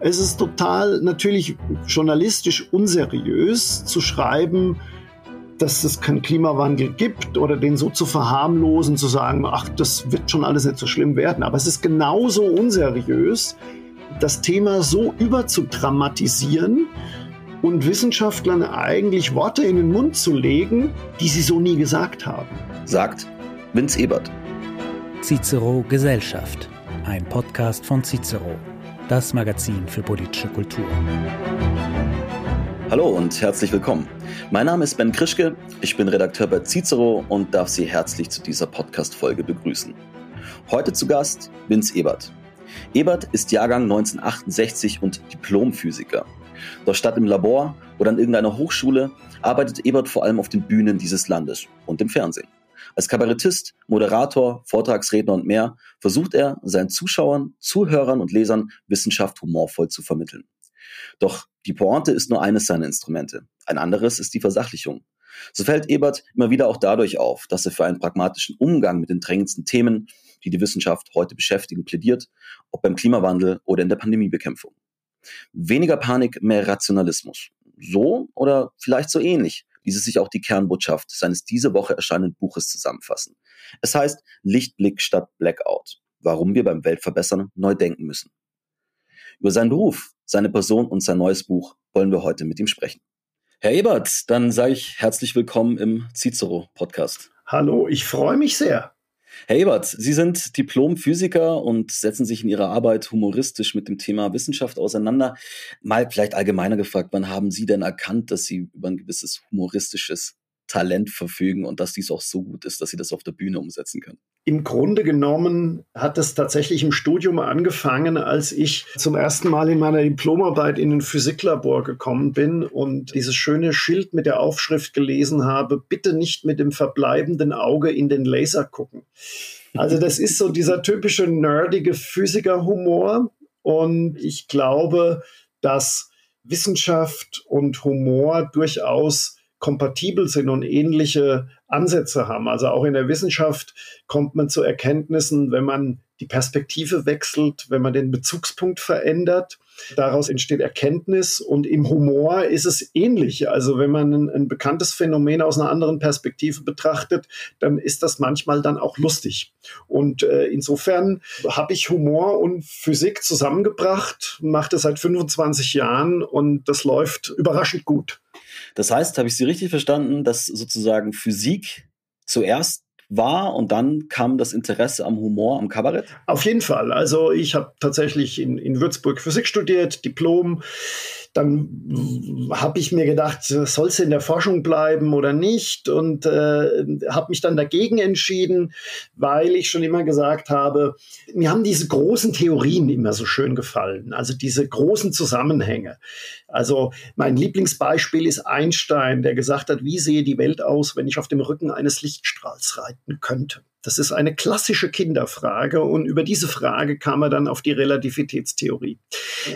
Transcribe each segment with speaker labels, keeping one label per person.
Speaker 1: Es ist total natürlich journalistisch unseriös zu schreiben, dass es keinen Klimawandel gibt oder den so zu verharmlosen, zu sagen, ach, das wird schon alles nicht so schlimm werden. Aber es ist genauso unseriös, das Thema so überzudramatisieren und Wissenschaftlern eigentlich Worte in den Mund zu legen, die sie so nie gesagt haben.
Speaker 2: Sagt Vince Ebert.
Speaker 3: Cicero Gesellschaft, ein Podcast von Cicero, das Magazin für politische Kultur.
Speaker 2: Hallo und herzlich willkommen. Mein Name ist Ben Krischke, ich bin Redakteur bei Cicero und darf Sie herzlich zu dieser Podcast-Folge begrüßen. Heute zu Gast Vince Ebert. Ebert ist Jahrgang 1968 und Diplomphysiker. Doch statt im Labor oder an irgendeiner Hochschule arbeitet Ebert vor allem auf den Bühnen dieses Landes und im Fernsehen. Als Kabarettist, Moderator, Vortragsredner und mehr versucht er, seinen Zuschauern, Zuhörern und Lesern Wissenschaft humorvoll zu vermitteln. Doch die Pointe ist nur eines seiner Instrumente. Ein anderes ist die Versachlichung. So fällt Ebert immer wieder auch dadurch auf, dass er für einen pragmatischen Umgang mit den drängendsten Themen, die die Wissenschaft heute beschäftigen, plädiert, ob beim Klimawandel oder in der Pandemiebekämpfung. Weniger Panik, mehr Rationalismus. So oder vielleicht so ähnlich ließe sich auch die Kernbotschaft seines diese Woche erscheinenden Buches zusammenfassen. Es heißt Lichtblick statt Blackout. Warum wir beim Weltverbessern neu denken müssen. Über seinen Beruf, seine Person und sein neues Buch wollen wir heute mit ihm sprechen. Herr Ebert, dann sage ich herzlich willkommen im Cicero-Podcast.
Speaker 1: Hallo, ich freue mich sehr.
Speaker 2: Herr Ebert, Sie sind Diplom-Physiker und setzen sich in Ihrer Arbeit humoristisch mit dem Thema Wissenschaft auseinander. Mal vielleicht allgemeiner gefragt, wann haben Sie denn erkannt, dass Sie über ein gewisses humoristisches Talent verfügen und dass dies auch so gut ist, dass sie das auf der Bühne umsetzen können?
Speaker 1: Im Grunde genommen hat es tatsächlich im Studium angefangen, als ich zum ersten Mal in meiner Diplomarbeit in ein Physiklabor gekommen bin und dieses schöne Schild mit der Aufschrift gelesen habe, bitte nicht mit dem verbleibenden Auge in den Laser gucken. Also das ist so dieser typische nerdige Physikerhumor und ich glaube, dass Wissenschaft und Humor durchaus kompatibel sind und ähnliche Ansätze haben. Also auch in der Wissenschaft kommt man zu Erkenntnissen, wenn man die Perspektive wechselt, wenn man den Bezugspunkt verändert. Daraus entsteht Erkenntnis und im Humor ist es ähnlich. Also wenn man ein, ein, bekanntes Phänomen aus einer anderen Perspektive betrachtet, dann ist das manchmal dann auch lustig. Und äh, insofern habe ich Humor und Physik zusammengebracht, mache das seit 25 Jahren und das läuft überraschend gut.
Speaker 2: Das heißt, habe ich Sie richtig verstanden, dass sozusagen Physik zuerst war und dann kam das Interesse am Humor, am Kabarett?
Speaker 1: Auf jeden Fall. Also ich habe tatsächlich in, in Würzburg Physik studiert, Diplom dann habe ich mir gedacht, soll es in der Forschung bleiben oder nicht? Und äh, habe mich dann dagegen entschieden, weil ich schon immer gesagt habe, mir haben diese großen Theorien immer so schön gefallen, also diese großen Zusammenhänge. Also mein Lieblingsbeispiel ist Einstein, der gesagt hat, wie sehe die Welt aus, wenn ich auf dem Rücken eines Lichtstrahls reiten könnte? Das ist eine klassische Kinderfrage und über diese Frage kam er dann auf die Relativitätstheorie.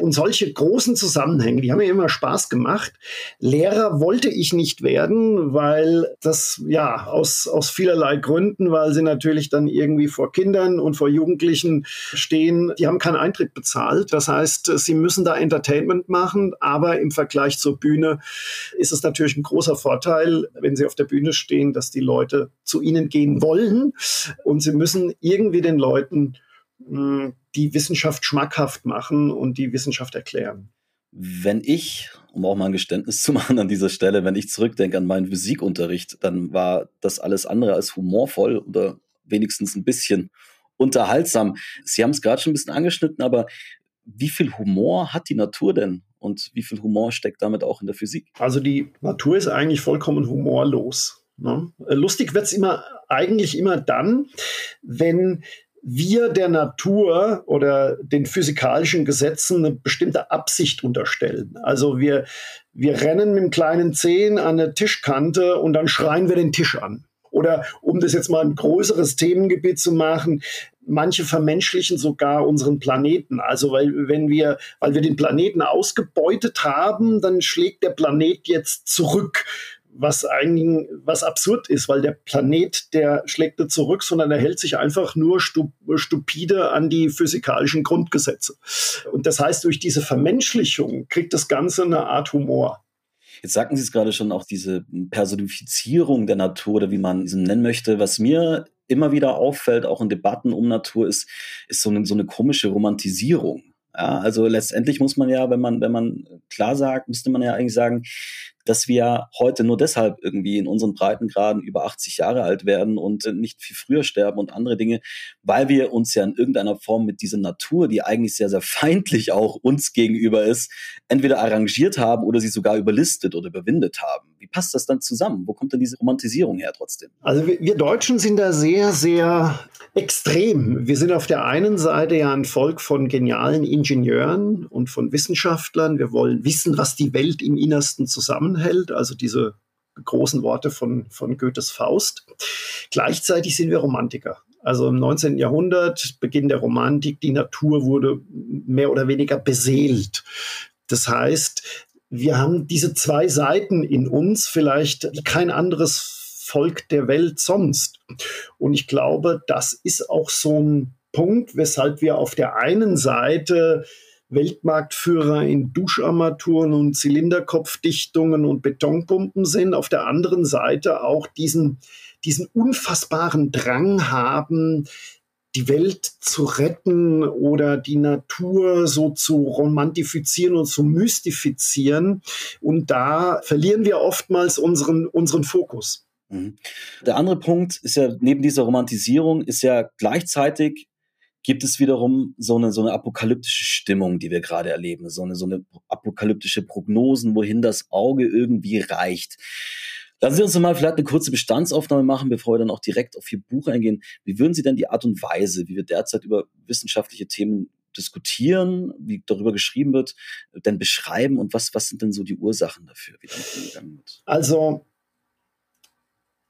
Speaker 1: Und solche großen Zusammenhänge, die haben mir immer Spaß gemacht. Lehrer wollte ich nicht werden, weil das ja aus, aus vielerlei Gründen, weil sie natürlich dann irgendwie vor Kindern und vor Jugendlichen stehen, die haben keinen Eintritt bezahlt. Das heißt, sie müssen da Entertainment machen, aber im Vergleich zur Bühne ist es natürlich ein großer Vorteil, wenn sie auf der Bühne stehen, dass die Leute zu ihnen gehen wollen und sie müssen irgendwie den Leuten hm, die Wissenschaft schmackhaft machen und die Wissenschaft erklären.
Speaker 2: Wenn ich, um auch mal ein Geständnis zu machen an dieser Stelle, wenn ich zurückdenke an meinen Physikunterricht, dann war das alles andere als humorvoll oder wenigstens ein bisschen unterhaltsam. Sie haben es gerade schon ein bisschen angeschnitten, aber wie viel Humor hat die Natur denn? Und wie viel Humor steckt damit auch in der Physik?
Speaker 1: Also die Natur ist eigentlich vollkommen humorlos. Ne? Lustig wird es immer eigentlich immer dann, wenn wir der Natur oder den physikalischen Gesetzen eine bestimmte Absicht unterstellen. Also wir, wir rennen mit dem kleinen Zehen an eine Tischkante und dann schreien wir den Tisch an. Oder um das jetzt mal ein größeres Themengebiet zu machen, manche vermenschlichen sogar unseren Planeten. Also weil wenn wir, weil wir den Planeten ausgebeutet haben, dann schlägt der Planet jetzt zurück was eigentlich was absurd ist, weil der Planet, der schlägt nicht zurück, sondern er hält sich einfach nur stupide an die physikalischen Grundgesetze. Und das heißt, durch diese Vermenschlichung kriegt das Ganze eine Art Humor.
Speaker 2: Jetzt sagten Sie es gerade schon, auch diese Personifizierung der Natur oder wie man es nennen möchte. Was mir immer wieder auffällt, auch in Debatten um Natur, ist, ist so eine, so eine komische Romantisierung. Ja, also letztendlich muss man ja, wenn man, wenn man klar sagt, müsste man ja eigentlich sagen, dass wir heute nur deshalb irgendwie in unseren Breitengraden über 80 Jahre alt werden und nicht viel früher sterben und andere Dinge, weil wir uns ja in irgendeiner Form mit dieser Natur, die eigentlich sehr, sehr feindlich auch uns gegenüber ist, entweder arrangiert haben oder sie sogar überlistet oder überwindet haben. Wie passt das dann zusammen? Wo kommt denn diese Romantisierung her trotzdem?
Speaker 1: Also wir, Deutschen sind da sehr, sehr extrem. Wir sind auf der einen Seite ja ein Volk von genialen Ingenieuren und von Wissenschaftlern. Wir wollen wissen, was die Welt im Innersten zusammenhält, also diese großen Worte von, von Goethes Faust. Gleichzeitig sind wir Romantiker. Also im 19. Jahrhundert, Beginn der Romantik, die Natur wurde mehr oder weniger beseelt. Das heißt, wir haben diese zwei Seiten in uns, vielleicht kein anderes Volk der Welt sonst. Und ich glaube, das ist auch so ein Punkt, weshalb wir auf der einen Seite Weltmarktführer in Duscharmaturen und Zylinderkopfdichtungen und Betonpumpen sind, auf der anderen Seite auch diesen, diesen unfassbaren Drang haben, die Welt zu retten oder die Natur so zu romantifizieren und zu mystifizieren. Und da verlieren wir oftmals unseren, unseren Fokus.
Speaker 2: Mhm. Der andere Punkt ist ja, neben dieser Romantisierung ist ja gleichzeitig gibt es wiederum so eine, so eine apokalyptische Stimmung, die wir gerade erleben, so eine, so eine apokalyptische Prognosen, wohin das Auge irgendwie reicht. Lassen Sie uns mal vielleicht eine kurze Bestandsaufnahme machen, bevor wir dann auch direkt auf Ihr Buch eingehen. Wie würden Sie denn die Art und Weise, wie wir derzeit über wissenschaftliche Themen diskutieren, wie darüber geschrieben wird, denn beschreiben und was, was sind denn so die Ursachen dafür, wie
Speaker 1: wird? Also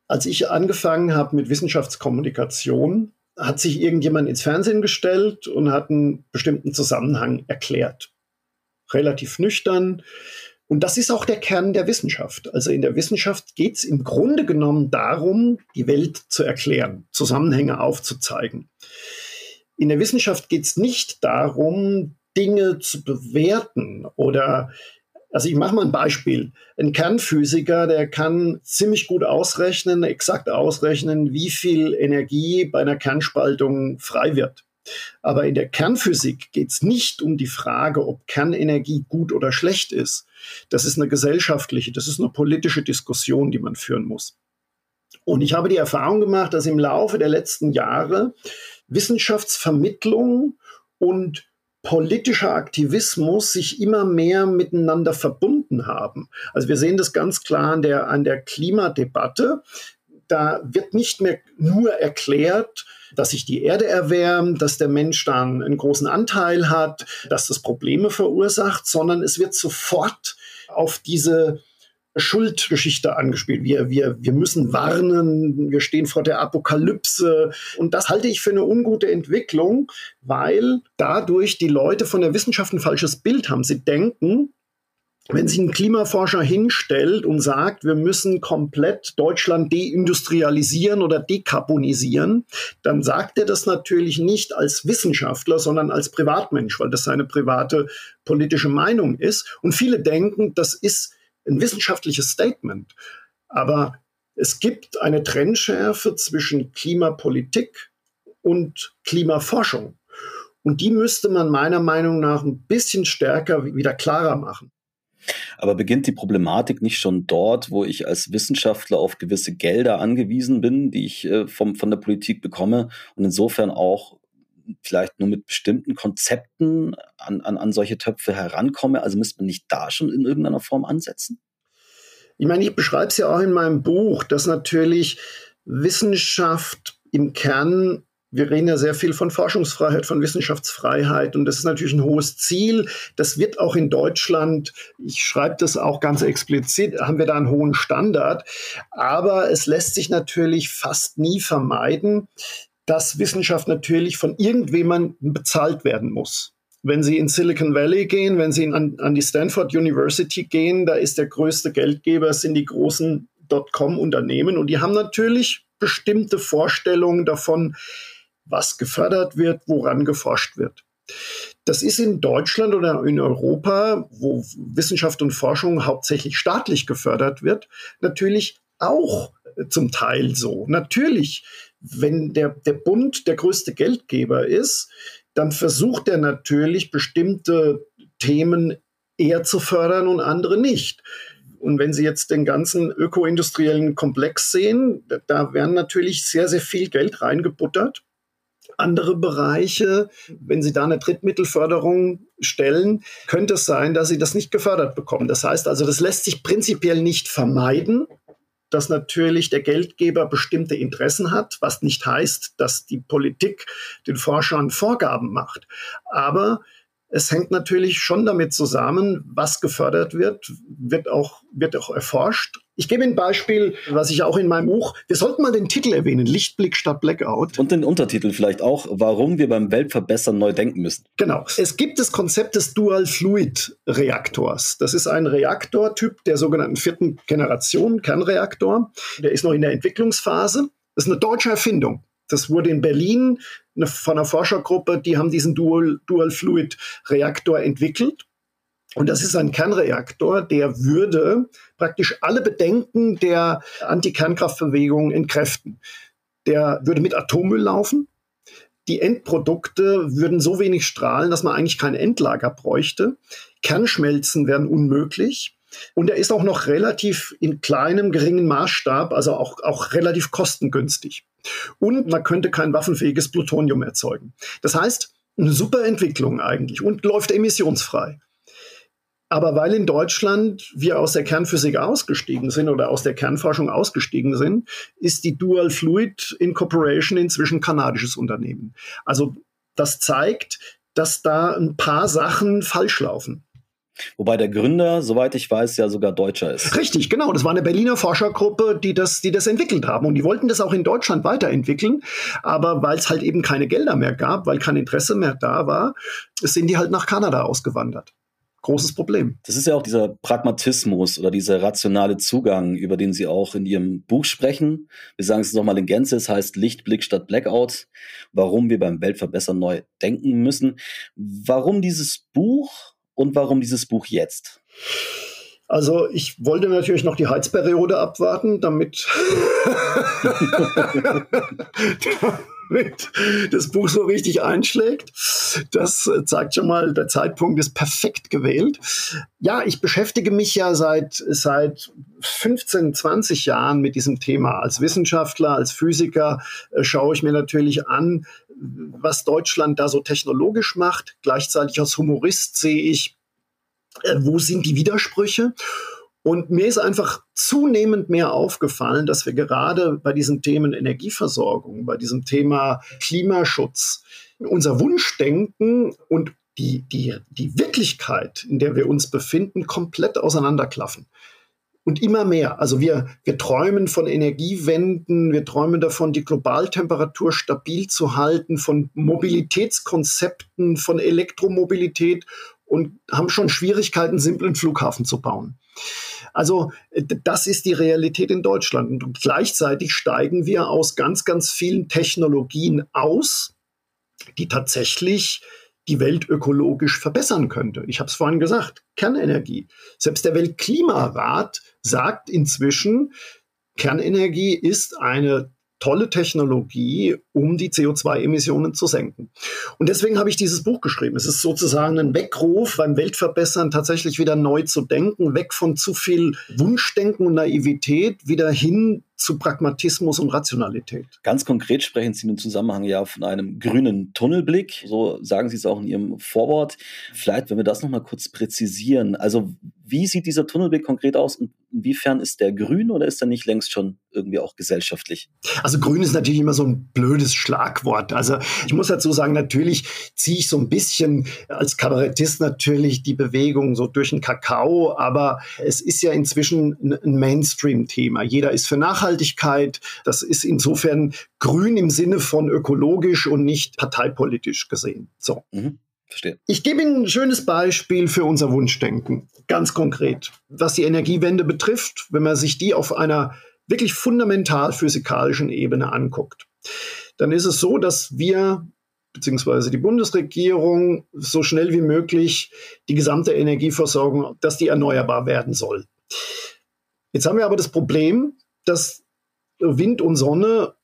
Speaker 1: als ich angefangen habe mit Wissenschaftskommunikation, hat sich irgendjemand ins Fernsehen gestellt und hat einen bestimmten Zusammenhang erklärt. Relativ nüchtern. Und das ist auch der Kern der Wissenschaft. Also in der Wissenschaft geht es im Grunde genommen darum, die Welt zu erklären, Zusammenhänge aufzuzeigen. In der Wissenschaft geht es nicht darum, Dinge zu bewerten oder also ich mache mal ein Beispiel. Ein Kernphysiker, der kann ziemlich gut ausrechnen, exakt ausrechnen, wie viel Energie bei einer Kernspaltung frei wird. Aber in der Kernphysik geht es nicht um die Frage, ob Kernenergie gut oder schlecht ist. Das ist eine gesellschaftliche, das ist eine politische Diskussion, die man führen muss. Und ich habe die Erfahrung gemacht, dass im Laufe der letzten Jahre Wissenschaftsvermittlung und politischer Aktivismus sich immer mehr miteinander verbunden haben. Also wir sehen das ganz klar an der, an der Klimadebatte. Da wird nicht mehr nur erklärt, dass sich die Erde erwärmt, dass der Mensch dann einen großen Anteil hat, dass das Probleme verursacht, sondern es wird sofort auf diese Schuldgeschichte angespielt. Wir, wir, wir müssen warnen, wir stehen vor der Apokalypse. Und das halte ich für eine ungute Entwicklung, weil dadurch die Leute von der Wissenschaft ein falsches Bild haben. Sie denken, wenn sich ein Klimaforscher hinstellt und sagt, wir müssen komplett Deutschland deindustrialisieren oder dekarbonisieren, dann sagt er das natürlich nicht als Wissenschaftler, sondern als Privatmensch, weil das seine private politische Meinung ist. Und viele denken, das ist ein wissenschaftliches Statement. Aber es gibt eine Trennschärfe zwischen Klimapolitik und Klimaforschung. Und die müsste man meiner Meinung nach ein bisschen stärker wieder klarer machen.
Speaker 2: Aber beginnt die Problematik nicht schon dort, wo ich als Wissenschaftler auf gewisse Gelder angewiesen bin, die ich äh, vom, von der Politik bekomme und insofern auch vielleicht nur mit bestimmten Konzepten an, an, an solche Töpfe herankomme? Also müsste man nicht da schon in irgendeiner Form ansetzen?
Speaker 1: Ich meine, ich beschreibe es ja auch in meinem Buch, dass natürlich Wissenschaft im Kern wir reden ja sehr viel von Forschungsfreiheit, von Wissenschaftsfreiheit und das ist natürlich ein hohes Ziel. Das wird auch in Deutschland, ich schreibe das auch ganz explizit, haben wir da einen hohen Standard. Aber es lässt sich natürlich fast nie vermeiden, dass Wissenschaft natürlich von irgendjemandem bezahlt werden muss. Wenn Sie in Silicon Valley gehen, wenn Sie an, an die Stanford University gehen, da ist der größte Geldgeber, sind die großen Dotcom-Unternehmen und die haben natürlich bestimmte Vorstellungen davon, was gefördert wird, woran geforscht wird. Das ist in Deutschland oder in Europa, wo Wissenschaft und Forschung hauptsächlich staatlich gefördert wird, natürlich auch zum Teil so. Natürlich, wenn der, der Bund der größte Geldgeber ist, dann versucht er natürlich bestimmte Themen eher zu fördern und andere nicht. Und wenn Sie jetzt den ganzen ökoindustriellen Komplex sehen, da werden natürlich sehr, sehr viel Geld reingebuttert andere Bereiche, wenn Sie da eine Drittmittelförderung stellen, könnte es sein, dass Sie das nicht gefördert bekommen. Das heißt also, das lässt sich prinzipiell nicht vermeiden, dass natürlich der Geldgeber bestimmte Interessen hat, was nicht heißt, dass die Politik den Forschern Vorgaben macht. Aber es hängt natürlich schon damit zusammen, was gefördert wird, wird auch, wird auch erforscht. Ich gebe ein Beispiel, was ich auch in meinem Buch, wir sollten mal den Titel erwähnen, Lichtblick statt Blackout.
Speaker 2: Und den Untertitel vielleicht auch, warum wir beim Weltverbessern neu denken müssen.
Speaker 1: Genau. Es gibt das Konzept des Dual Fluid Reaktors. Das ist ein Reaktortyp der sogenannten vierten Generation, Kernreaktor. Der ist noch in der Entwicklungsphase. Das ist eine deutsche Erfindung. Das wurde in Berlin von einer Forschergruppe, die haben diesen Dual, Dual Fluid Reaktor entwickelt. Und das ist ein Kernreaktor, der würde praktisch alle Bedenken der Anti-Kernkraftbewegung entkräften. Der würde mit Atommüll laufen. Die Endprodukte würden so wenig strahlen, dass man eigentlich kein Endlager bräuchte. Kernschmelzen wären unmöglich. Und er ist auch noch relativ in kleinem, geringen Maßstab, also auch, auch relativ kostengünstig. Und man könnte kein waffenfähiges Plutonium erzeugen. Das heißt, eine super Entwicklung eigentlich und läuft emissionsfrei. Aber weil in Deutschland wir aus der Kernphysik ausgestiegen sind oder aus der Kernforschung ausgestiegen sind, ist die Dual Fluid Incorporation inzwischen kanadisches Unternehmen. Also das zeigt, dass da ein paar Sachen falsch laufen.
Speaker 2: Wobei der Gründer, soweit ich weiß, ja sogar Deutscher ist.
Speaker 1: Richtig, genau. Das war eine Berliner Forschergruppe, die das, die das entwickelt haben. Und die wollten das auch in Deutschland weiterentwickeln. Aber weil es halt eben keine Gelder mehr gab, weil kein Interesse mehr da war, sind die halt nach Kanada ausgewandert. Großes Problem.
Speaker 2: Das ist ja auch dieser Pragmatismus oder dieser rationale Zugang, über den Sie auch in Ihrem Buch sprechen. Wir sagen es nochmal in Gänze, es heißt Lichtblick statt Blackout, warum wir beim Weltverbessern neu denken müssen. Warum dieses Buch und warum dieses Buch jetzt?
Speaker 1: Also ich wollte natürlich noch die Heizperiode abwarten, damit, damit das Buch so richtig einschlägt. Das zeigt schon mal, der Zeitpunkt ist perfekt gewählt. Ja, ich beschäftige mich ja seit, seit 15, 20 Jahren mit diesem Thema. Als Wissenschaftler, als Physiker äh, schaue ich mir natürlich an, was Deutschland da so technologisch macht. Gleichzeitig als Humorist sehe ich, äh, wo sind die Widersprüche. Und mir ist einfach zunehmend mehr aufgefallen, dass wir gerade bei diesen Themen Energieversorgung, bei diesem Thema Klimaschutz, unser Wunschdenken und die, die, die Wirklichkeit, in der wir uns befinden, komplett auseinanderklaffen und immer mehr. Also wir, wir träumen von Energiewenden, wir träumen davon, die Globaltemperatur stabil zu halten, von Mobilitätskonzepten, von Elektromobilität und haben schon Schwierigkeiten, simplen Flughafen zu bauen. Also das ist die Realität in Deutschland. Und gleichzeitig steigen wir aus ganz, ganz vielen Technologien aus, die tatsächlich die Welt ökologisch verbessern könnte. Ich habe es vorhin gesagt, Kernenergie. Selbst der Weltklimarat sagt inzwischen, Kernenergie ist eine tolle Technologie, um die CO2-Emissionen zu senken. Und deswegen habe ich dieses Buch geschrieben. Es ist sozusagen ein Weckruf beim Weltverbessern tatsächlich wieder neu zu denken, weg von zu viel Wunschdenken und Naivität, wieder hin zu Pragmatismus und Rationalität.
Speaker 2: Ganz konkret sprechen Sie im Zusammenhang ja von einem grünen Tunnelblick. So sagen Sie es auch in Ihrem Vorwort. Vielleicht, wenn wir das nochmal kurz präzisieren. Also, wie sieht dieser Tunnelblick konkret aus und inwiefern ist der grün oder ist er nicht längst schon irgendwie auch gesellschaftlich?
Speaker 1: Also, grün ist natürlich immer so ein blödes Schlagwort. Also, ich muss dazu sagen, natürlich ziehe ich so ein bisschen als Kabarettist natürlich die Bewegung so durch den Kakao, aber es ist ja inzwischen ein Mainstream-Thema. Jeder ist für Nachhaltigkeit Nachhaltigkeit. Das ist insofern grün im Sinne von ökologisch und nicht parteipolitisch gesehen. So.
Speaker 2: Mhm. Verstehe.
Speaker 1: Ich gebe Ihnen ein schönes Beispiel für unser Wunschdenken, ganz konkret. Was die Energiewende betrifft, wenn man sich die auf einer wirklich fundamental physikalischen Ebene anguckt, dann ist es so, dass wir beziehungsweise die Bundesregierung so schnell wie möglich die gesamte Energieversorgung, dass die erneuerbar werden soll. Jetzt haben wir aber das Problem, dass Wind und Sonne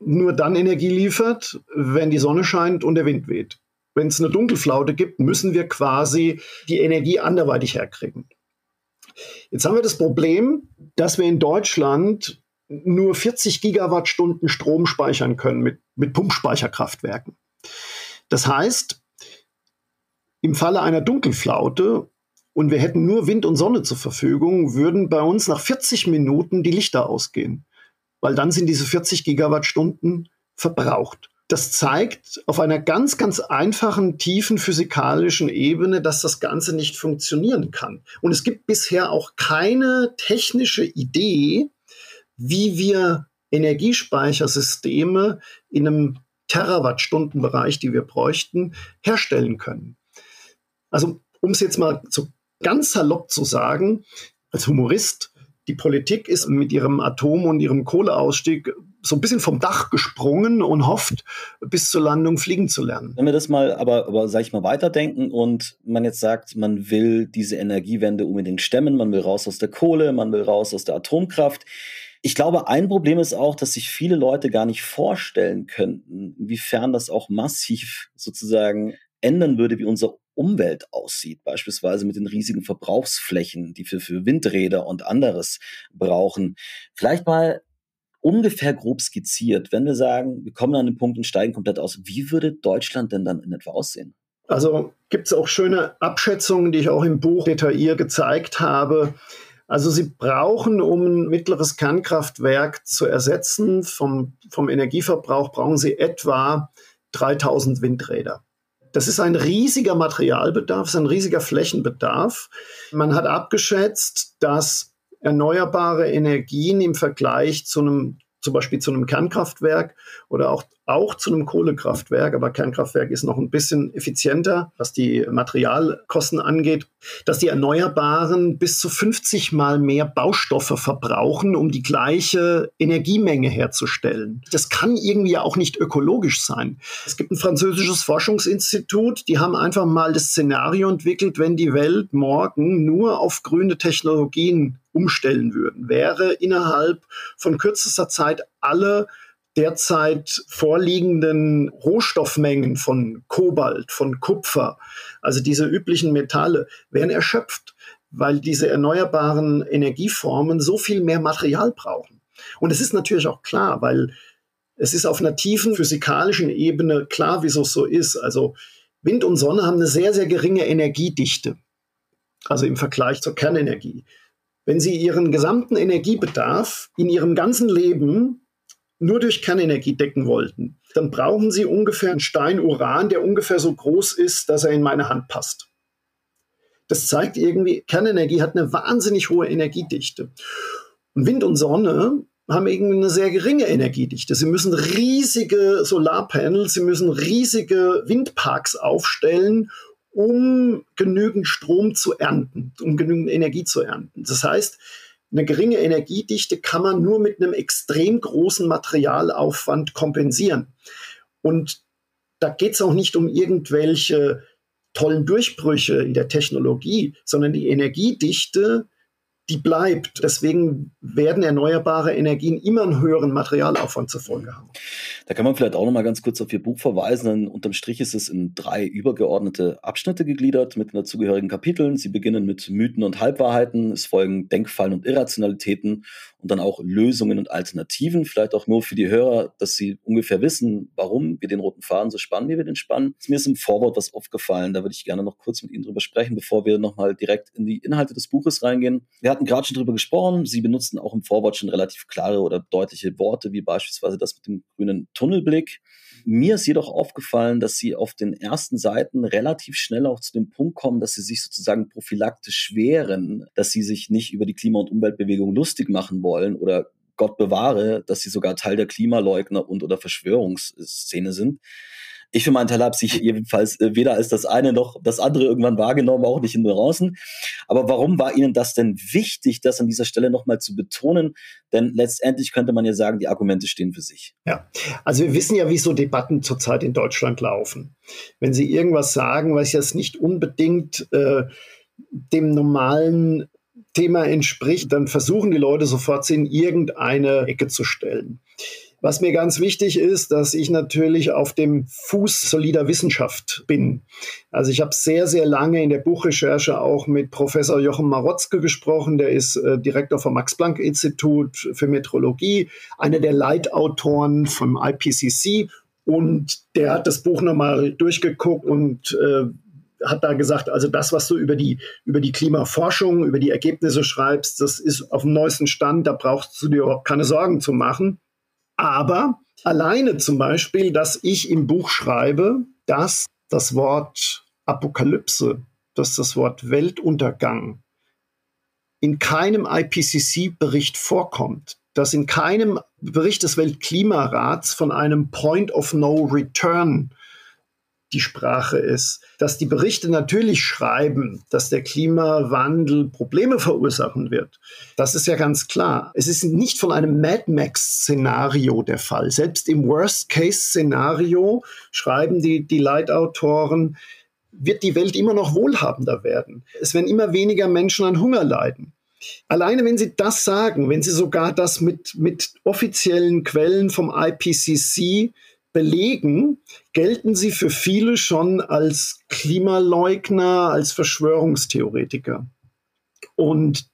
Speaker 1: nur dann Energie liefert, wenn die Sonne scheint und der Wind weht. Wenn es eine Dunkelflaute gibt, müssen wir quasi die Energie anderweitig herkriegen. Jetzt haben wir das Problem, dass wir in Deutschland nur 40 Gigawattstunden Strom speichern können mit, mit Pumpspeicherkraftwerken. Das heißt, im Falle einer Dunkelflaute und wir hätten nur Wind und Sonne zur Verfügung, würden bei uns nach 40 Minuten die Lichter ausgehen, weil dann sind diese 40 Gigawattstunden verbraucht. Das zeigt auf einer ganz, ganz einfachen, tiefen physikalischen Ebene, dass das Ganze nicht funktionieren kann. Und es gibt bisher auch keine technische Idee, wie wir Energiespeichersysteme in einem Terawattstundenbereich, die wir bräuchten, herstellen können. Also, um es jetzt mal so ganz salopp zu sagen, als Humorist, die Politik ist mit ihrem Atom- und ihrem Kohleausstieg so ein bisschen vom Dach gesprungen und hofft, bis zur Landung fliegen zu lernen.
Speaker 2: Wenn wir das mal aber, aber sag ich mal, weiterdenken und man jetzt sagt, man will diese Energiewende unbedingt stemmen, man will raus aus der Kohle, man will raus aus der Atomkraft. Ich glaube, ein Problem ist auch, dass sich viele Leute gar nicht vorstellen könnten, inwiefern das auch massiv sozusagen ändern würde, wie unser Umwelt aussieht, beispielsweise mit den riesigen Verbrauchsflächen, die wir für Windräder und anderes brauchen. Vielleicht mal ungefähr grob skizziert, wenn wir sagen, wir kommen an den Punkt und steigen komplett aus, wie würde Deutschland denn dann in etwa aussehen?
Speaker 1: Also gibt es auch schöne Abschätzungen, die ich auch im Buch detailliert gezeigt habe. Also Sie brauchen, um ein mittleres Kernkraftwerk zu ersetzen, vom, vom Energieverbrauch brauchen Sie etwa 3000 Windräder. Das ist ein riesiger Materialbedarf, ist ein riesiger Flächenbedarf. Man hat abgeschätzt, dass erneuerbare Energien im Vergleich zu einem zum Beispiel zu einem Kernkraftwerk oder auch, auch zu einem Kohlekraftwerk, aber Kernkraftwerk ist noch ein bisschen effizienter, was die Materialkosten angeht, dass die Erneuerbaren bis zu 50 mal mehr Baustoffe verbrauchen, um die gleiche Energiemenge herzustellen. Das kann irgendwie auch nicht ökologisch sein. Es gibt ein französisches Forschungsinstitut, die haben einfach mal das Szenario entwickelt, wenn die Welt morgen nur auf grüne Technologien umstellen würden, wäre innerhalb von kürzester Zeit alle derzeit vorliegenden Rohstoffmengen von Kobalt, von Kupfer, also diese üblichen Metalle, wären erschöpft, weil diese erneuerbaren Energieformen so viel mehr Material brauchen. Und es ist natürlich auch klar, weil es ist auf einer tiefen physikalischen Ebene klar, wieso es so ist. Also Wind und Sonne haben eine sehr, sehr geringe Energiedichte, also im Vergleich zur Kernenergie. Wenn Sie Ihren gesamten Energiebedarf in Ihrem ganzen Leben nur durch Kernenergie decken wollten, dann brauchen Sie ungefähr einen Stein Uran, der ungefähr so groß ist, dass er in meine Hand passt. Das zeigt irgendwie, Kernenergie hat eine wahnsinnig hohe Energiedichte. Und Wind und Sonne haben irgendwie eine sehr geringe Energiedichte. Sie müssen riesige Solarpanels, sie müssen riesige Windparks aufstellen, um genügend Strom zu ernten, um genügend Energie zu ernten. Das heißt, eine geringe Energiedichte kann man nur mit einem extrem großen Materialaufwand kompensieren. Und da geht es auch nicht um irgendwelche tollen Durchbrüche in der Technologie, sondern die Energiedichte die bleibt. Deswegen werden erneuerbare Energien immer einen höheren Materialaufwand zur Folge haben.
Speaker 2: Da kann man vielleicht auch noch mal ganz kurz auf Ihr Buch verweisen. Denn unterm Strich ist es in drei übergeordnete Abschnitte gegliedert mit dazugehörigen Kapiteln. Sie beginnen mit Mythen und Halbwahrheiten, es folgen Denkfallen und Irrationalitäten und dann auch Lösungen und Alternativen. Vielleicht auch nur für die Hörer, dass sie ungefähr wissen, warum wir den roten Faden so spannen, wie wir den spannen. Mir ist im Vorwort was aufgefallen. Da würde ich gerne noch kurz mit Ihnen drüber sprechen, bevor wir noch mal direkt in die Inhalte des Buches reingehen. Wir hatten gerade schon drüber gesprochen. Sie benutzten auch im Vorwort schon relativ klare oder deutliche Worte, wie beispielsweise das mit dem grünen Tunnelblick. Mir ist jedoch aufgefallen, dass sie auf den ersten Seiten relativ schnell auch zu dem Punkt kommen, dass sie sich sozusagen prophylaktisch wehren, dass sie sich nicht über die Klima- und Umweltbewegung lustig machen wollen oder Gott bewahre, dass sie sogar Teil der Klimaleugner und oder Verschwörungsszene sind. Ich für meinen Teil habe sich jedenfalls äh, weder als das eine noch das andere irgendwann wahrgenommen, auch nicht in Nuancen. Aber warum war Ihnen das denn wichtig, das an dieser Stelle nochmal zu betonen? Denn letztendlich könnte man ja sagen, die Argumente stehen für sich.
Speaker 1: Ja, also wir wissen ja, wie so Debatten zurzeit in Deutschland laufen. Wenn Sie irgendwas sagen, was jetzt nicht unbedingt äh, dem normalen Thema entspricht, dann versuchen die Leute sofort, sie in irgendeine Ecke zu stellen. Was mir ganz wichtig ist, dass ich natürlich auf dem Fuß solider Wissenschaft bin. Also ich habe sehr, sehr lange in der Buchrecherche auch mit Professor Jochen Marotzke gesprochen. Der ist äh, Direktor vom Max-Planck-Institut für Metrologie, einer der Leitautoren vom IPCC. Und der hat das Buch nochmal durchgeguckt und äh, hat da gesagt, also das, was du über die, über die Klimaforschung, über die Ergebnisse schreibst, das ist auf dem neuesten Stand, da brauchst du dir überhaupt keine Sorgen zu machen. Aber alleine zum Beispiel, dass ich im Buch schreibe, dass das Wort Apokalypse, dass das Wort Weltuntergang in keinem IPCC-Bericht vorkommt, dass in keinem Bericht des Weltklimarats von einem Point of No Return die Sprache ist, dass die Berichte natürlich schreiben, dass der Klimawandel Probleme verursachen wird. Das ist ja ganz klar. Es ist nicht von einem Mad Max-Szenario der Fall. Selbst im Worst-Case-Szenario schreiben die, die Leitautoren, wird die Welt immer noch wohlhabender werden. Es werden immer weniger Menschen an Hunger leiden. Alleine wenn Sie das sagen, wenn Sie sogar das mit, mit offiziellen Quellen vom IPCC belegen, gelten sie für viele schon als Klimaleugner, als Verschwörungstheoretiker. Und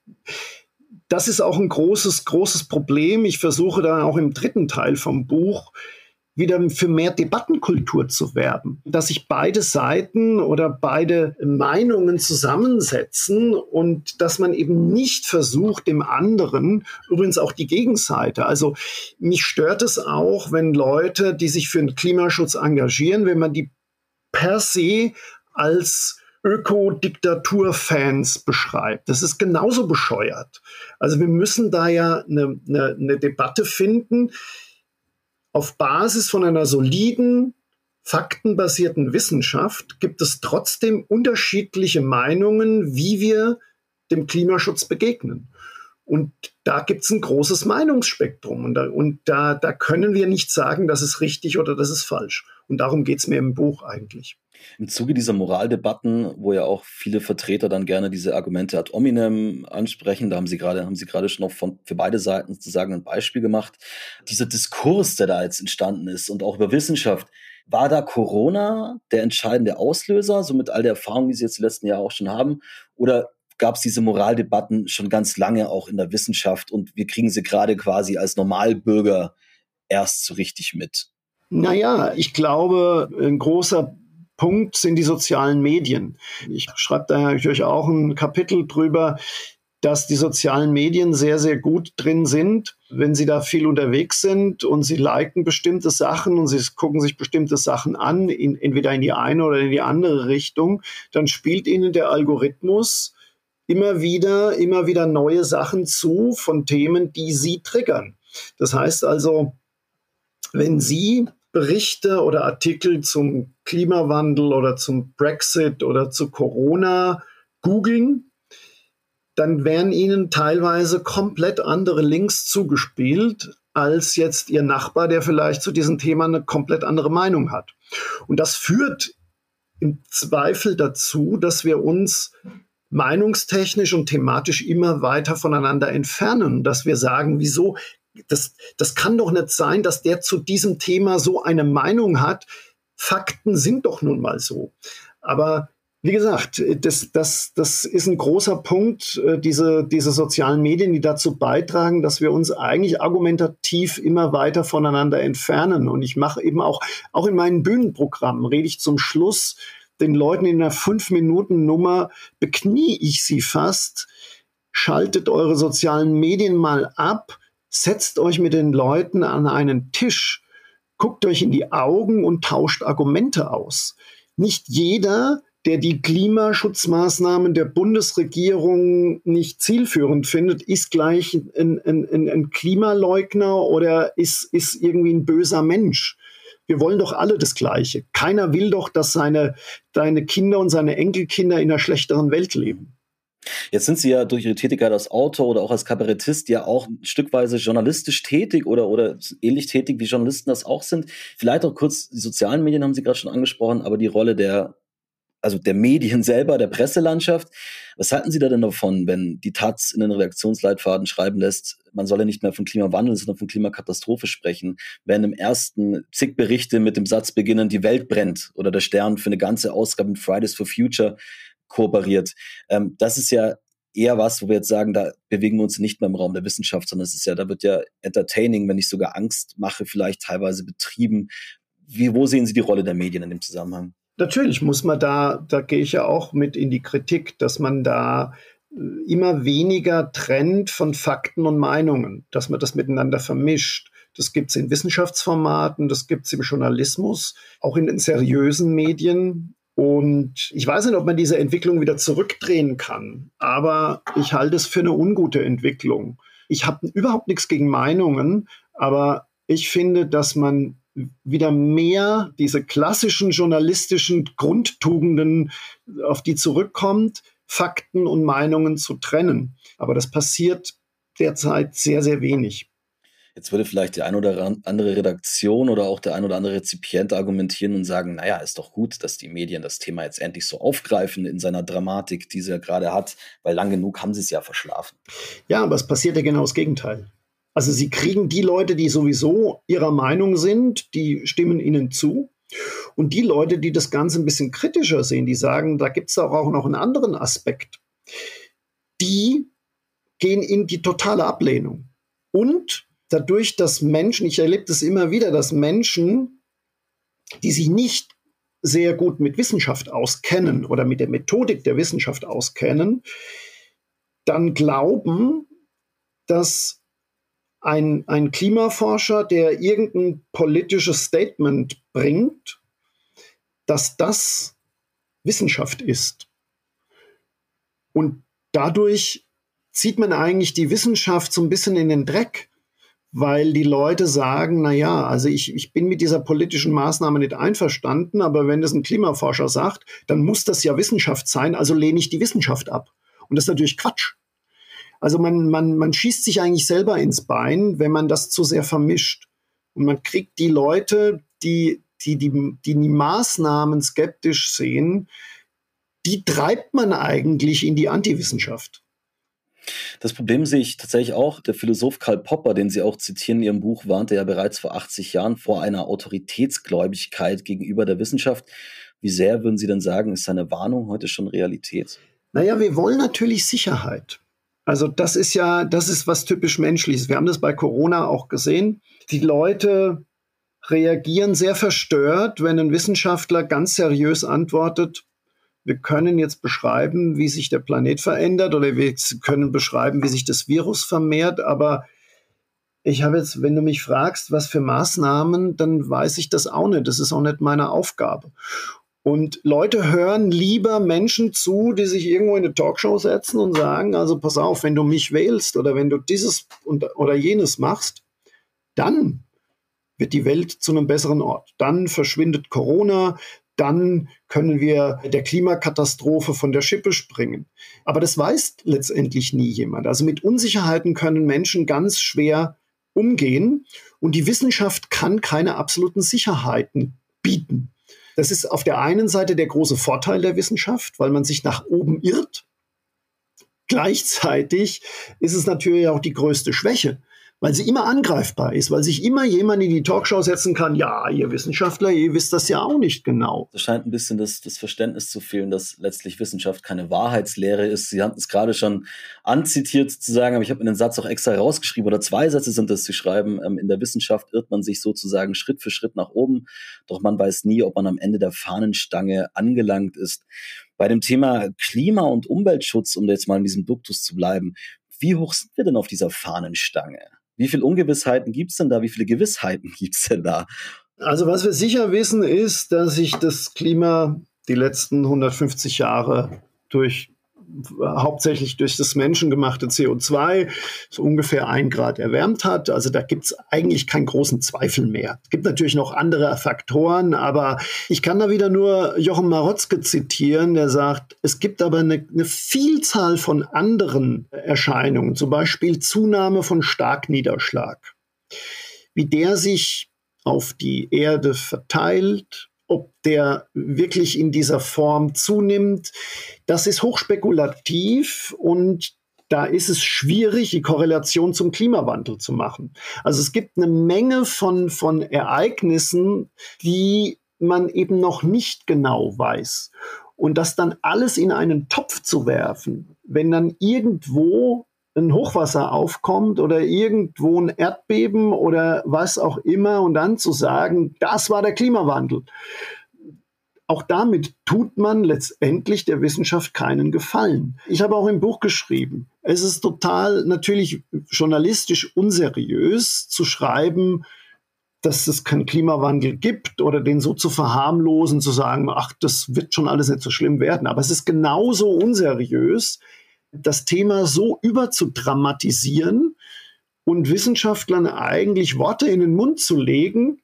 Speaker 1: das ist auch ein großes, großes Problem. Ich versuche dann auch im dritten Teil vom Buch wieder für mehr Debattenkultur zu werben, dass sich beide Seiten oder beide Meinungen zusammensetzen und dass man eben nicht versucht, dem anderen, übrigens auch die Gegenseite, also mich stört es auch, wenn Leute, die sich für den Klimaschutz engagieren, wenn man die per se als Ökodiktatur-Fans beschreibt. Das ist genauso bescheuert. Also wir müssen da ja eine, eine, eine Debatte finden, auf Basis von einer soliden, faktenbasierten Wissenschaft gibt es trotzdem unterschiedliche Meinungen, wie wir dem Klimaschutz begegnen. Und da gibt es ein großes Meinungsspektrum. Und, da, und da, da können wir nicht sagen, das ist richtig oder das ist falsch. Und darum geht es mir im Buch eigentlich.
Speaker 2: Im Zuge dieser Moraldebatten, wo ja auch viele Vertreter dann gerne diese Argumente ad hominem ansprechen, da haben Sie gerade, haben Sie gerade schon auch von, für beide Seiten sozusagen ein Beispiel gemacht. Dieser Diskurs, der da jetzt entstanden ist und auch über Wissenschaft, war da Corona der entscheidende Auslöser, so mit all der Erfahrung, die Sie jetzt die letzten Jahre auch schon haben? Oder gab es diese Moraldebatten schon ganz lange auch in der Wissenschaft und wir kriegen sie gerade quasi als Normalbürger erst so richtig mit?
Speaker 1: Naja, ich glaube, ein großer Punkt sind die sozialen Medien. Ich schreibe da natürlich auch ein Kapitel drüber, dass die sozialen Medien sehr, sehr gut drin sind. Wenn Sie da viel unterwegs sind und Sie liken bestimmte Sachen und Sie gucken sich bestimmte Sachen an, in, entweder in die eine oder in die andere Richtung, dann spielt Ihnen der Algorithmus immer wieder, immer wieder neue Sachen zu von Themen, die Sie triggern. Das heißt also, wenn Sie Berichte oder Artikel zum Klimawandel oder zum Brexit oder zu Corona googeln, dann werden Ihnen teilweise komplett andere Links zugespielt als jetzt Ihr Nachbar, der vielleicht zu diesem Thema eine komplett andere Meinung hat. Und das führt im Zweifel dazu, dass wir uns meinungstechnisch und thematisch immer weiter voneinander entfernen, dass wir sagen, wieso das, das kann doch nicht sein, dass der zu diesem Thema so eine Meinung hat. Fakten sind doch nun mal so. Aber wie gesagt, das, das, das ist ein großer Punkt, äh, diese, diese sozialen Medien, die dazu beitragen, dass wir uns eigentlich argumentativ immer weiter voneinander entfernen. Und ich mache eben auch, auch in meinen Bühnenprogrammen, rede ich zum Schluss den Leuten in einer Fünf-Minuten-Nummer, beknie ich sie fast, schaltet eure sozialen Medien mal ab, setzt euch mit den Leuten an einen Tisch, guckt euch in die Augen und tauscht Argumente aus. Nicht jeder, der die Klimaschutzmaßnahmen der Bundesregierung nicht zielführend findet, ist gleich ein, ein, ein Klimaleugner oder ist, ist irgendwie ein böser Mensch. wir wollen doch alle das Gleiche. Keiner will doch, dass seine, seine Kinder und seine Enkelkinder in einer schlechteren Welt leben.
Speaker 2: Jetzt sind Sie ja durch Ihre Tätigkeit als Autor oder auch als Kabarettist ja auch Stückweise journalistisch tätig oder, oder ähnlich tätig, wie Journalisten das auch sind. Vielleicht auch kurz, die sozialen Medien haben Sie gerade schon angesprochen, aber die Rolle der, also der Medien selber, der Presselandschaft. Was halten Sie da denn davon, wenn die Taz in den Redaktionsleitfaden schreiben lässt, man solle nicht mehr von Klimawandel, sondern von Klimakatastrophe sprechen, wenn im ersten zig Berichte mit dem Satz beginnen, die Welt brennt oder der Stern für eine ganze Ausgabe mit Fridays for Future kooperiert. Ähm, das ist ja eher was, wo wir jetzt sagen, da bewegen wir uns nicht mehr im Raum der Wissenschaft, sondern es ist ja, da wird ja entertaining, wenn nicht sogar Angst mache, vielleicht teilweise betrieben. Wie, wo sehen Sie die Rolle der Medien in dem Zusammenhang?
Speaker 1: Natürlich muss man da, da gehe ich ja auch mit in die Kritik, dass man da äh, immer weniger trennt von Fakten und Meinungen, dass man das miteinander vermischt. Das gibt es in Wissenschaftsformaten, das gibt es im Journalismus, auch in den seriösen Medien. Und ich weiß nicht, ob man diese Entwicklung wieder zurückdrehen kann, aber ich halte es für eine ungute Entwicklung. Ich habe überhaupt nichts gegen Meinungen, aber ich finde, dass man wieder mehr diese klassischen journalistischen Grundtugenden, auf die zurückkommt, Fakten und Meinungen zu trennen. Aber das passiert derzeit sehr, sehr wenig.
Speaker 2: Jetzt würde vielleicht die ein oder andere Redaktion oder auch der ein oder andere Rezipient argumentieren und sagen, naja, ist doch gut, dass die Medien das Thema jetzt endlich so aufgreifen in seiner Dramatik, die sie ja gerade hat, weil lang genug haben sie es ja verschlafen.
Speaker 1: Ja, aber es passiert ja genau das Gegenteil. Also sie kriegen die Leute, die sowieso ihrer Meinung sind, die stimmen ihnen zu. Und die Leute, die das Ganze ein bisschen kritischer sehen, die sagen, da gibt es auch noch einen anderen Aspekt, die gehen in die totale Ablehnung. Und dadurch, dass Menschen, ich erlebe das immer wieder, dass Menschen, die sich nicht sehr gut mit Wissenschaft auskennen oder mit der Methodik der Wissenschaft auskennen, dann glauben, dass ein, ein Klimaforscher, der irgendein politisches Statement bringt, dass das Wissenschaft ist. Und dadurch zieht man eigentlich die Wissenschaft so ein bisschen in den Dreck weil die Leute sagen, na ja, also ich, ich bin mit dieser politischen Maßnahme nicht einverstanden, aber wenn das ein Klimaforscher sagt, dann muss das ja Wissenschaft sein, also lehne ich die Wissenschaft ab. Und das ist natürlich Quatsch. Also man, man, man schießt sich eigentlich selber ins Bein, wenn man das zu sehr vermischt. Und man kriegt die Leute, die die, die, die, die Maßnahmen skeptisch sehen, die treibt man eigentlich in die Antiwissenschaft.
Speaker 2: Das Problem sehe ich tatsächlich auch. Der Philosoph Karl Popper, den Sie auch zitieren in Ihrem Buch, warnte ja bereits vor 80 Jahren vor einer Autoritätsgläubigkeit gegenüber der Wissenschaft. Wie sehr würden Sie denn sagen, ist seine Warnung heute schon Realität?
Speaker 1: Naja, wir wollen natürlich Sicherheit. Also das ist ja, das ist was typisch menschliches. Wir haben das bei Corona auch gesehen. Die Leute reagieren sehr verstört, wenn ein Wissenschaftler ganz seriös antwortet, wir können jetzt beschreiben, wie sich der Planet verändert oder wir können beschreiben, wie sich das Virus vermehrt, aber ich habe jetzt, wenn du mich fragst, was für Maßnahmen, dann weiß ich das auch nicht. Das ist auch nicht meine Aufgabe. Und Leute hören lieber Menschen zu, die sich irgendwo in eine Talkshow setzen und sagen, also pass auf, wenn du mich wählst oder wenn du dieses oder jenes machst, dann wird die Welt zu einem besseren Ort. Dann verschwindet Corona, dann können wir der Klimakatastrophe von der Schippe springen. Aber das weiß letztendlich nie jemand. Also mit Unsicherheiten können Menschen ganz schwer umgehen und die Wissenschaft kann keine absoluten Sicherheiten bieten. Das ist auf der einen Seite der große Vorteil der Wissenschaft, weil man sich nach oben irrt. Gleichzeitig ist es natürlich auch die größte Schwäche, weil sie immer angreifbar ist, weil sich immer jemand in die Talkshow setzen kann, ja, ihr Wissenschaftler, ihr wisst das ja auch nicht genau.
Speaker 2: Es scheint ein bisschen das, das Verständnis zu fehlen, dass letztlich Wissenschaft keine Wahrheitslehre ist. Sie haben es gerade schon anzitiert sozusagen, aber ich habe mir den Satz auch extra rausgeschrieben, oder zwei Sätze sind das zu schreiben. Ähm, in der Wissenschaft irrt man sich sozusagen Schritt für Schritt nach oben, doch man weiß nie, ob man am Ende der Fahnenstange angelangt ist. Bei dem Thema Klima- und Umweltschutz, um jetzt mal in diesem Duktus zu bleiben, wie hoch sind wir denn auf dieser Fahnenstange? Wie viele Ungewissheiten gibt es denn da? Wie viele Gewissheiten gibt es denn da?
Speaker 1: Also was wir sicher wissen ist, dass sich das Klima die letzten 150 Jahre durch hauptsächlich durch das menschengemachte CO2 so ungefähr ein Grad erwärmt hat. Also da gibt es eigentlich keinen großen Zweifel mehr. Es gibt natürlich noch andere Faktoren, aber ich kann da wieder nur Jochen Marotzke zitieren, der sagt, es gibt aber eine, eine Vielzahl von anderen Erscheinungen, zum Beispiel Zunahme von Starkniederschlag, wie der sich auf die Erde verteilt, ob der wirklich in dieser Form zunimmt, das ist hochspekulativ und da ist es schwierig, die Korrelation zum Klimawandel zu machen. Also es gibt eine Menge von, von Ereignissen, die man eben noch nicht genau weiß. Und das dann alles in einen Topf zu werfen, wenn dann irgendwo ein Hochwasser aufkommt oder irgendwo ein Erdbeben oder was auch immer und dann zu sagen, das war der Klimawandel. Auch damit tut man letztendlich der Wissenschaft keinen Gefallen. Ich habe auch im Buch geschrieben, es ist total natürlich journalistisch unseriös zu schreiben, dass es keinen Klimawandel gibt oder den so zu verharmlosen, zu sagen, ach, das wird schon alles nicht so schlimm werden. Aber es ist genauso unseriös, das Thema so überzudramatisieren und Wissenschaftlern eigentlich Worte in den Mund zu legen,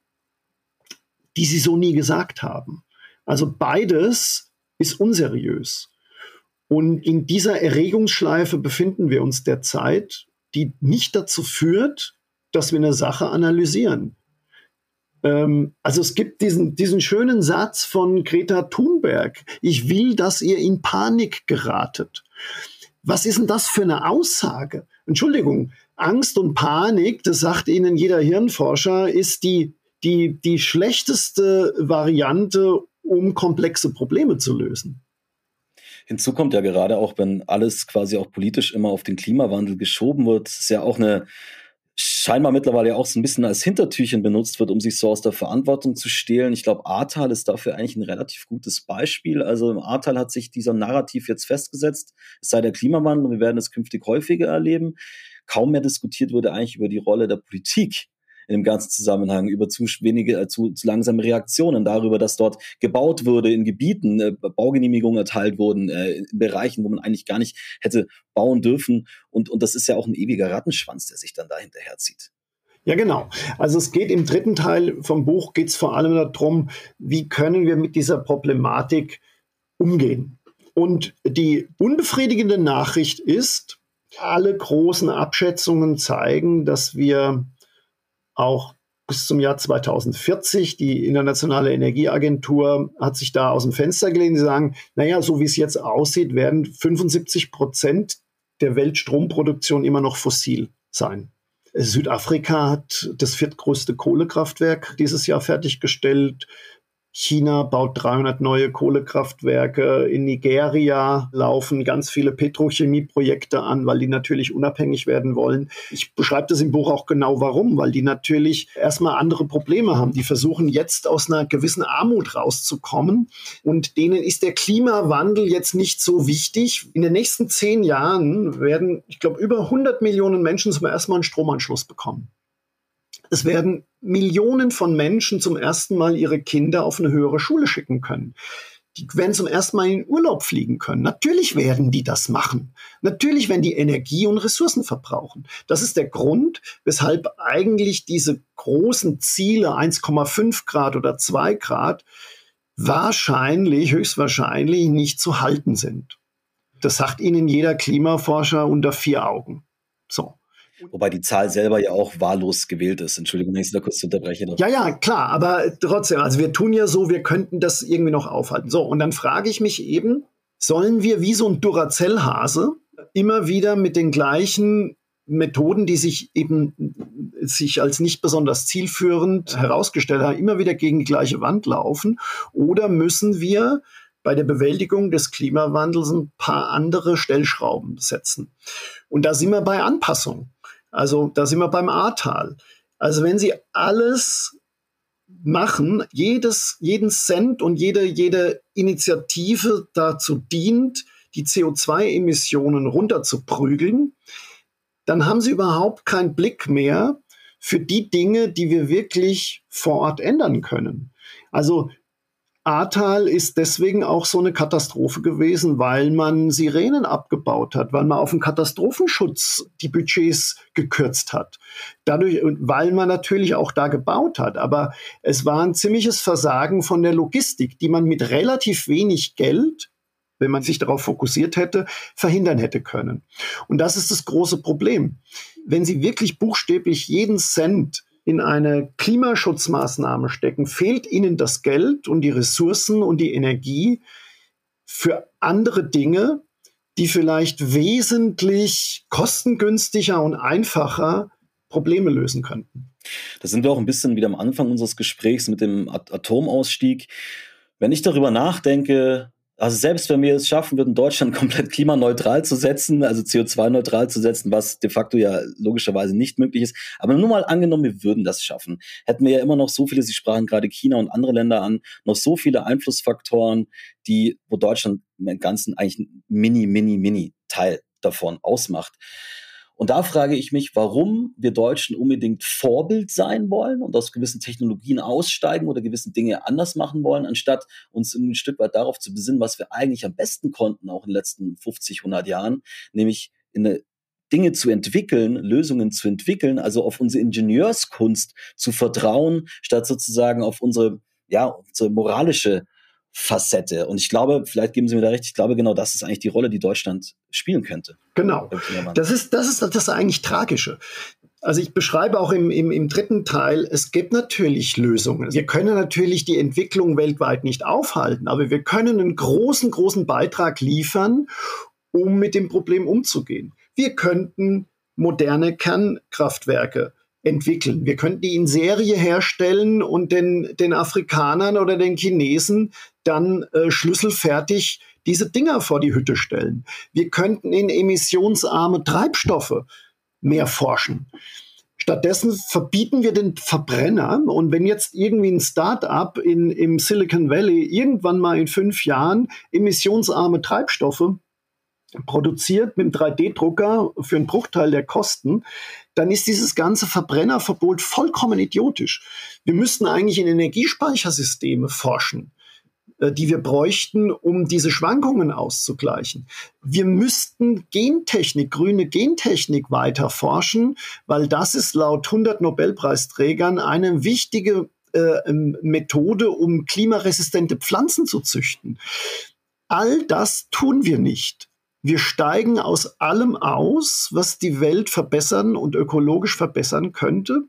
Speaker 1: die sie so nie gesagt haben. Also beides ist unseriös. Und in dieser Erregungsschleife befinden wir uns derzeit, die nicht dazu führt, dass wir eine Sache analysieren. Ähm, also es gibt diesen, diesen schönen Satz von Greta Thunberg. Ich will, dass ihr in Panik geratet. Was ist denn das für eine Aussage? Entschuldigung, Angst und Panik, das sagt Ihnen jeder Hirnforscher, ist die, die, die schlechteste Variante, um komplexe Probleme zu lösen.
Speaker 2: Hinzu kommt ja gerade auch, wenn alles quasi auch politisch immer auf den Klimawandel geschoben wird, ist ja auch eine scheinbar mittlerweile auch so ein bisschen als Hintertürchen benutzt wird, um sich so aus der Verantwortung zu stehlen. Ich glaube, Ahrtal ist dafür eigentlich ein relativ gutes Beispiel. Also im Ahrtal hat sich dieser Narrativ jetzt festgesetzt, es sei der Klimawandel und wir werden es künftig häufiger erleben. Kaum mehr diskutiert wurde eigentlich über die Rolle der Politik in dem ganzen Zusammenhang, über zu wenige, äh, zu, zu langsame Reaktionen, darüber, dass dort gebaut wurde in Gebieten, äh, Baugenehmigungen erteilt wurden, äh, in Bereichen, wo man eigentlich gar nicht hätte bauen dürfen. Und, und das ist ja auch ein ewiger Rattenschwanz, der sich dann da hinterherzieht.
Speaker 1: Ja, genau. Also es geht im dritten Teil vom Buch geht es vor allem darum, wie können wir mit dieser Problematik umgehen. Und die unbefriedigende Nachricht ist, alle großen Abschätzungen zeigen, dass wir auch bis zum Jahr 2040. Die Internationale Energieagentur hat sich da aus dem Fenster gelehnt. Sie sagen, naja, so wie es jetzt aussieht, werden 75 Prozent der Weltstromproduktion immer noch fossil sein. Südafrika hat das viertgrößte Kohlekraftwerk dieses Jahr fertiggestellt. China baut 300 neue Kohlekraftwerke. In Nigeria laufen ganz viele Petrochemieprojekte an, weil die natürlich unabhängig werden wollen. Ich beschreibe das im Buch auch genau warum, weil die natürlich erstmal andere Probleme haben. Die versuchen jetzt aus einer gewissen Armut rauszukommen und denen ist der Klimawandel jetzt nicht so wichtig. In den nächsten zehn Jahren werden, ich glaube, über 100 Millionen Menschen zum ersten Mal einen Stromanschluss bekommen. Es werden Millionen von Menschen zum ersten Mal ihre Kinder auf eine höhere Schule schicken können. Die werden zum ersten Mal in Urlaub fliegen können. Natürlich werden die das machen. Natürlich werden die Energie und Ressourcen verbrauchen. Das ist der Grund, weshalb eigentlich diese großen Ziele 1,5 Grad oder 2 Grad wahrscheinlich, höchstwahrscheinlich nicht zu halten sind. Das sagt Ihnen jeder Klimaforscher unter vier Augen. So.
Speaker 2: Wobei die Zahl selber ja auch wahllos gewählt ist. Entschuldigung, wenn ich Sie da kurz unterbreche.
Speaker 1: Ja, ja, klar, aber trotzdem, also wir tun ja so, wir könnten das irgendwie noch aufhalten. So, und dann frage ich mich eben, sollen wir wie so ein Duracell-Hase immer wieder mit den gleichen Methoden, die sich eben sich als nicht besonders zielführend herausgestellt haben, immer wieder gegen die gleiche Wand laufen? Oder müssen wir bei der Bewältigung des Klimawandels ein paar andere Stellschrauben setzen? Und da sind wir bei Anpassung. Also da sind wir beim Ahrtal. Also wenn Sie alles machen, jedes, jeden Cent und jede, jede Initiative dazu dient, die CO2-Emissionen runterzuprügeln, dann haben Sie überhaupt keinen Blick mehr für die Dinge, die wir wirklich vor Ort ändern können. Also Ahrtal ist deswegen auch so eine Katastrophe gewesen, weil man Sirenen abgebaut hat, weil man auf den Katastrophenschutz die Budgets gekürzt hat. Dadurch, weil man natürlich auch da gebaut hat. Aber es war ein ziemliches Versagen von der Logistik, die man mit relativ wenig Geld wenn man sich darauf fokussiert hätte, verhindern hätte können. Und das ist das große Problem. Wenn Sie wirklich buchstäblich jeden Cent in eine Klimaschutzmaßnahme stecken, fehlt ihnen das Geld und die Ressourcen und die Energie für andere Dinge, die vielleicht wesentlich kostengünstiger und einfacher Probleme lösen könnten.
Speaker 2: Da sind wir auch ein bisschen wieder am Anfang unseres Gesprächs mit dem Atomausstieg. Wenn ich darüber nachdenke, also selbst wenn wir es schaffen würden, Deutschland komplett klimaneutral zu setzen, also CO2-neutral zu setzen, was de facto ja logischerweise nicht möglich ist, aber nur mal angenommen, wir würden das schaffen, hätten wir ja immer noch so viele, Sie sprachen gerade China und andere Länder an, noch so viele Einflussfaktoren, die, wo Deutschland im Ganzen eigentlich ein mini, mini, mini Teil davon ausmacht. Und da frage ich mich, warum wir Deutschen unbedingt Vorbild sein wollen und aus gewissen Technologien aussteigen oder gewissen Dinge anders machen wollen, anstatt uns ein Stück weit darauf zu besinnen, was wir eigentlich am besten konnten, auch in den letzten 50, 100 Jahren, nämlich in eine Dinge zu entwickeln, Lösungen zu entwickeln, also auf unsere Ingenieurskunst zu vertrauen, statt sozusagen auf unsere, ja, unsere moralische Facette. Und ich glaube, vielleicht geben Sie mir da recht, ich glaube, genau das ist eigentlich die Rolle, die Deutschland spielen könnte.
Speaker 1: Genau. Das ist, das ist das eigentlich Tragische. Also ich beschreibe auch im, im, im dritten Teil, es gibt natürlich Lösungen. Wir können natürlich die Entwicklung weltweit nicht aufhalten, aber wir können einen großen, großen Beitrag liefern, um mit dem Problem umzugehen. Wir könnten moderne Kernkraftwerke entwickeln. Wir könnten die in Serie herstellen und den, den Afrikanern oder den Chinesen dann äh, schlüsselfertig diese Dinger vor die Hütte stellen. Wir könnten in emissionsarme Treibstoffe mehr forschen. Stattdessen verbieten wir den Verbrenner. Und wenn jetzt irgendwie ein Start-up in, im Silicon Valley irgendwann mal in fünf Jahren emissionsarme Treibstoffe produziert mit einem 3D-Drucker für einen Bruchteil der Kosten, dann ist dieses ganze Verbrennerverbot vollkommen idiotisch. Wir müssten eigentlich in Energiespeichersysteme forschen äh, die wir bräuchten, um diese Schwankungen auszugleichen. Wir müssten Gentechnik, grüne Gentechnik weiter forschen, weil das ist laut 100 Nobelpreisträgern eine wichtige äh, Methode, um klimaresistente Pflanzen zu züchten. All das tun wir nicht. Wir steigen aus allem aus, was die Welt verbessern und ökologisch verbessern könnte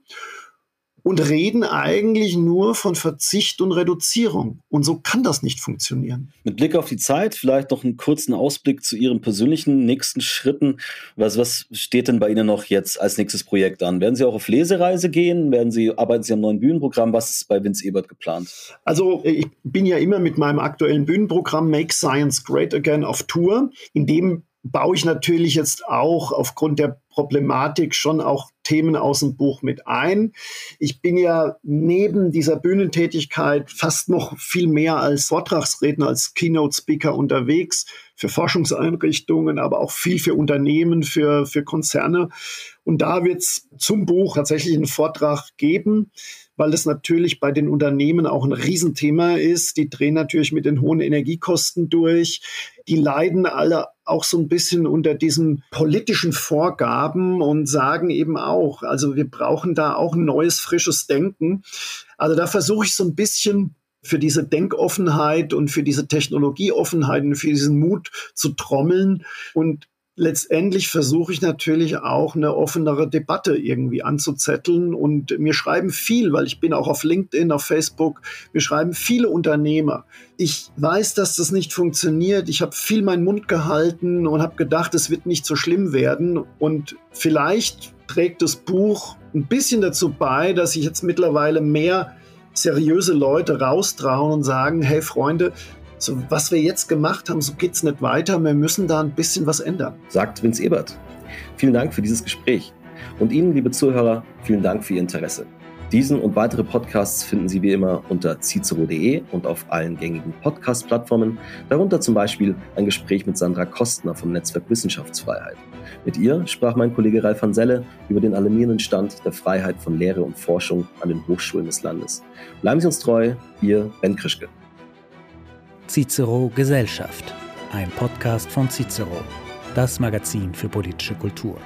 Speaker 1: und reden eigentlich nur von Verzicht und Reduzierung. Und so kann das nicht funktionieren.
Speaker 2: Mit Blick auf die Zeit, vielleicht noch einen kurzen Ausblick zu Ihren persönlichen nächsten Schritten. Was, was steht denn bei Ihnen noch jetzt als nächstes Projekt an? Werden Sie auch auf Lesereise gehen? Werden Sie, arbeiten Sie am neuen Bühnenprogramm? Was ist bei Vince Ebert geplant?
Speaker 1: Also ich bin ja immer mit meinem aktuellen Bühnenprogramm Make Science Great Again auf Tour, in dem baue ich natürlich jetzt auch aufgrund der Problematik schon auch Themen aus dem Buch mit ein. Ich bin ja neben dieser Bühnentätigkeit fast noch viel mehr als Vortragsredner, als Keynote-Speaker unterwegs für Forschungseinrichtungen, aber auch viel für Unternehmen, für, für Konzerne. Und da wird es zum Buch tatsächlich einen Vortrag geben weil es natürlich bei den Unternehmen auch ein Riesenthema ist. Die drehen natürlich mit den hohen Energiekosten durch. Die leiden alle auch so ein bisschen unter diesen politischen Vorgaben und sagen eben auch, also wir brauchen da auch ein neues, frisches Denken. Also da versuche ich so ein bisschen für diese Denkoffenheit und für diese Technologieoffenheit und für diesen Mut zu trommeln und letztendlich versuche ich natürlich auch eine offenere Debatte irgendwie anzuzetteln. Und mir schreiben viel, weil ich bin auch auf LinkedIn, auf Facebook, mir schreiben viele Unternehmer. Ich weiß, dass das nicht funktioniert. Ich habe viel meinen Mund gehalten und habe gedacht, es wird nicht so schlimm werden. Und vielleicht trägt das Buch ein bisschen dazu bei, dass sich jetzt mittlerweile mehr seriöse Leute raustrauen und sagen, hey Freunde, so was wir jetzt gemacht haben, so geht es nicht weiter. Wir müssen da ein bisschen was ändern.
Speaker 2: Sagt Vince Ebert. Vielen Dank für dieses Gespräch. Und Ihnen, liebe Zuhörer, vielen Dank für Ihr Interesse. Diesen und weitere Podcasts finden Sie wie immer unter cicero.de und auf allen gängigen Podcast-Plattformen, darunter zum Beispiel ein Gespräch mit Sandra Kostner vom Netzwerk Wissenschaftsfreiheit. Mit ihr sprach mein Kollege Ralf van Selle über den alarmierenden Stand der Freiheit von Lehre und Forschung an den Hochschulen des Landes. Bleiben Sie uns treu, Ihr Ben Krischke.
Speaker 3: Cicero Gesellschaft, ein Podcast von Cicero, das Magazin für politische Kultur.